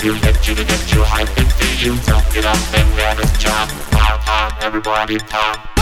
to get you get you high. Think you don't get up and grab a job. Pop, pop, everybody pop.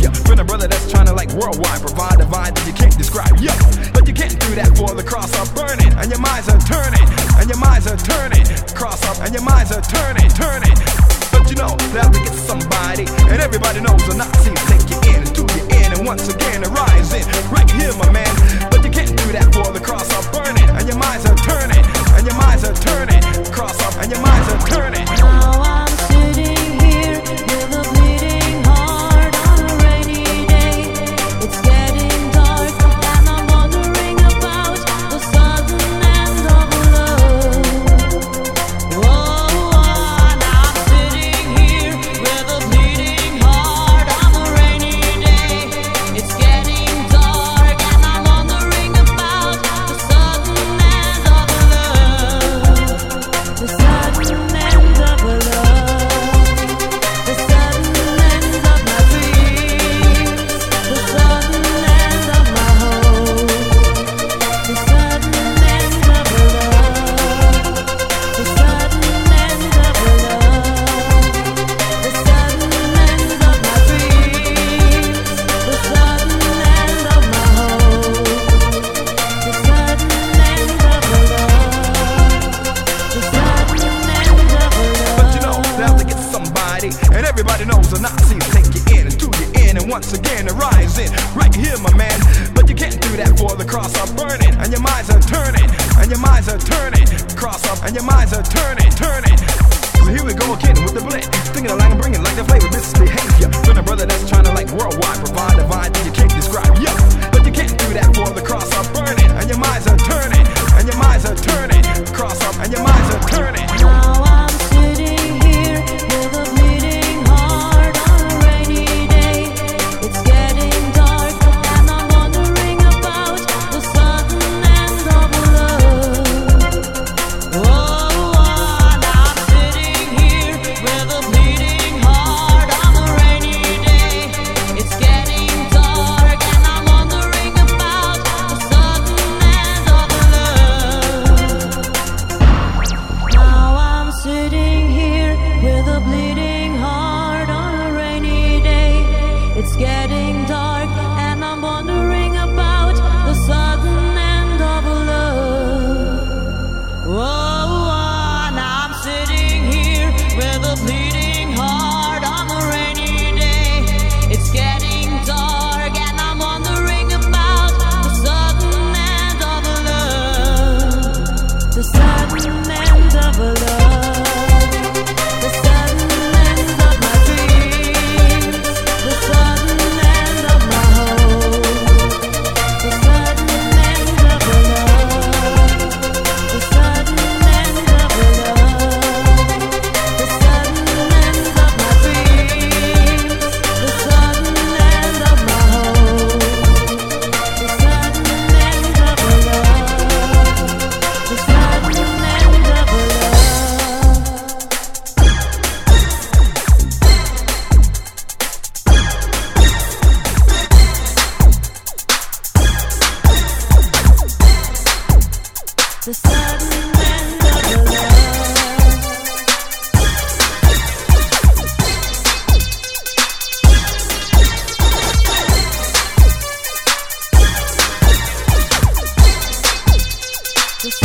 ya. Been a brother that's trying to like worldwide provide a vibe that you can't describe, yo. But you can't do that for the cross are burning and your minds are turning and your minds are turning. Cross up and your minds are turning, turning. But you know that think get somebody and everybody knows the Nazis take you in and do you in and once again arising right here, my man.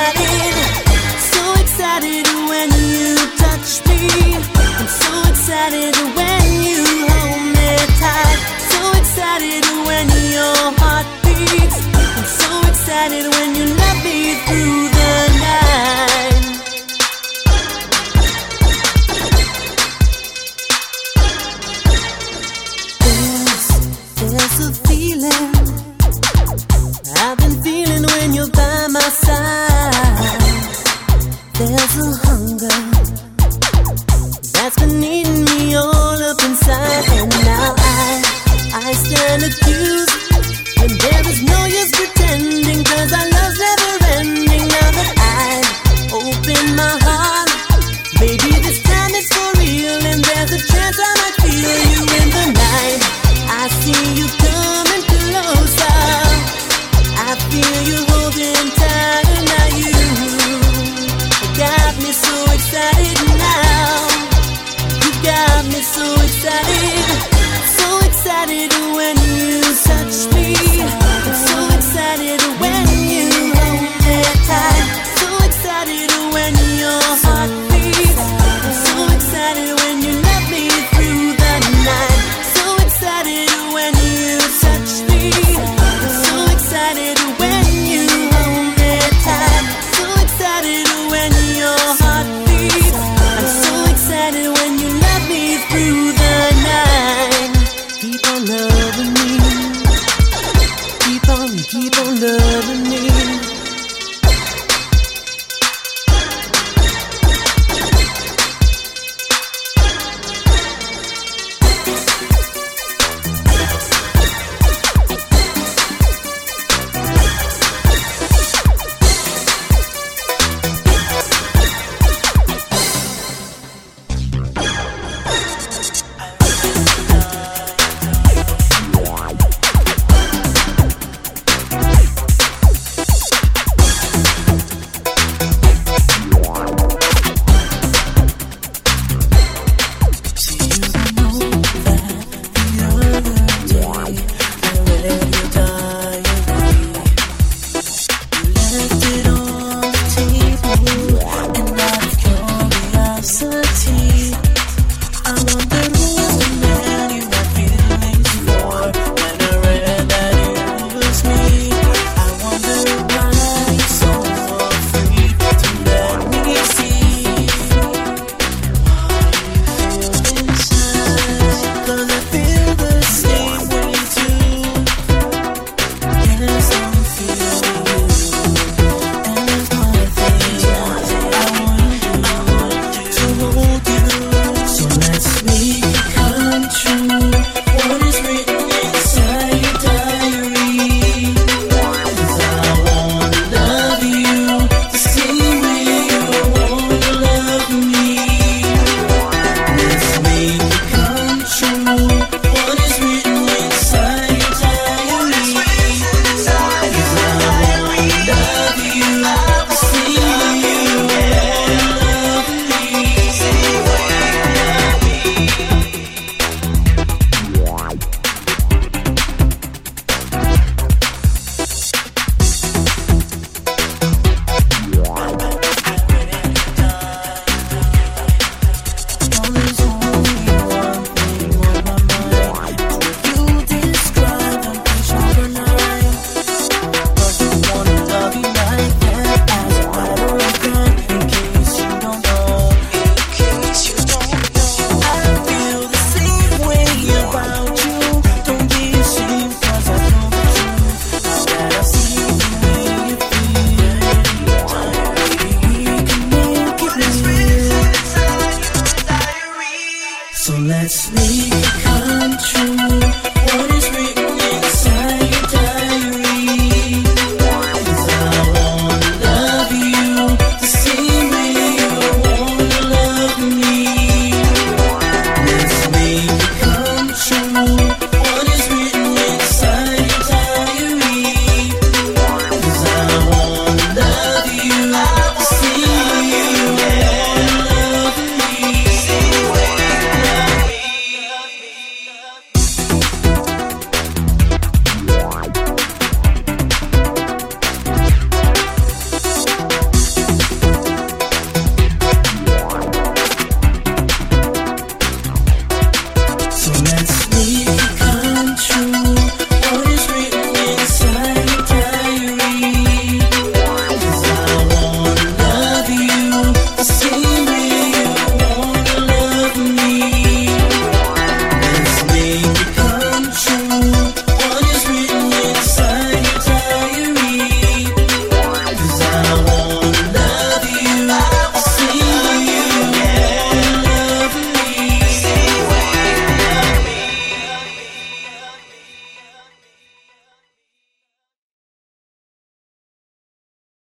excited, so excited when you touch me. I'm so excited when you hold me tight. So excited when your heart beats. I'm so excited when you love me through.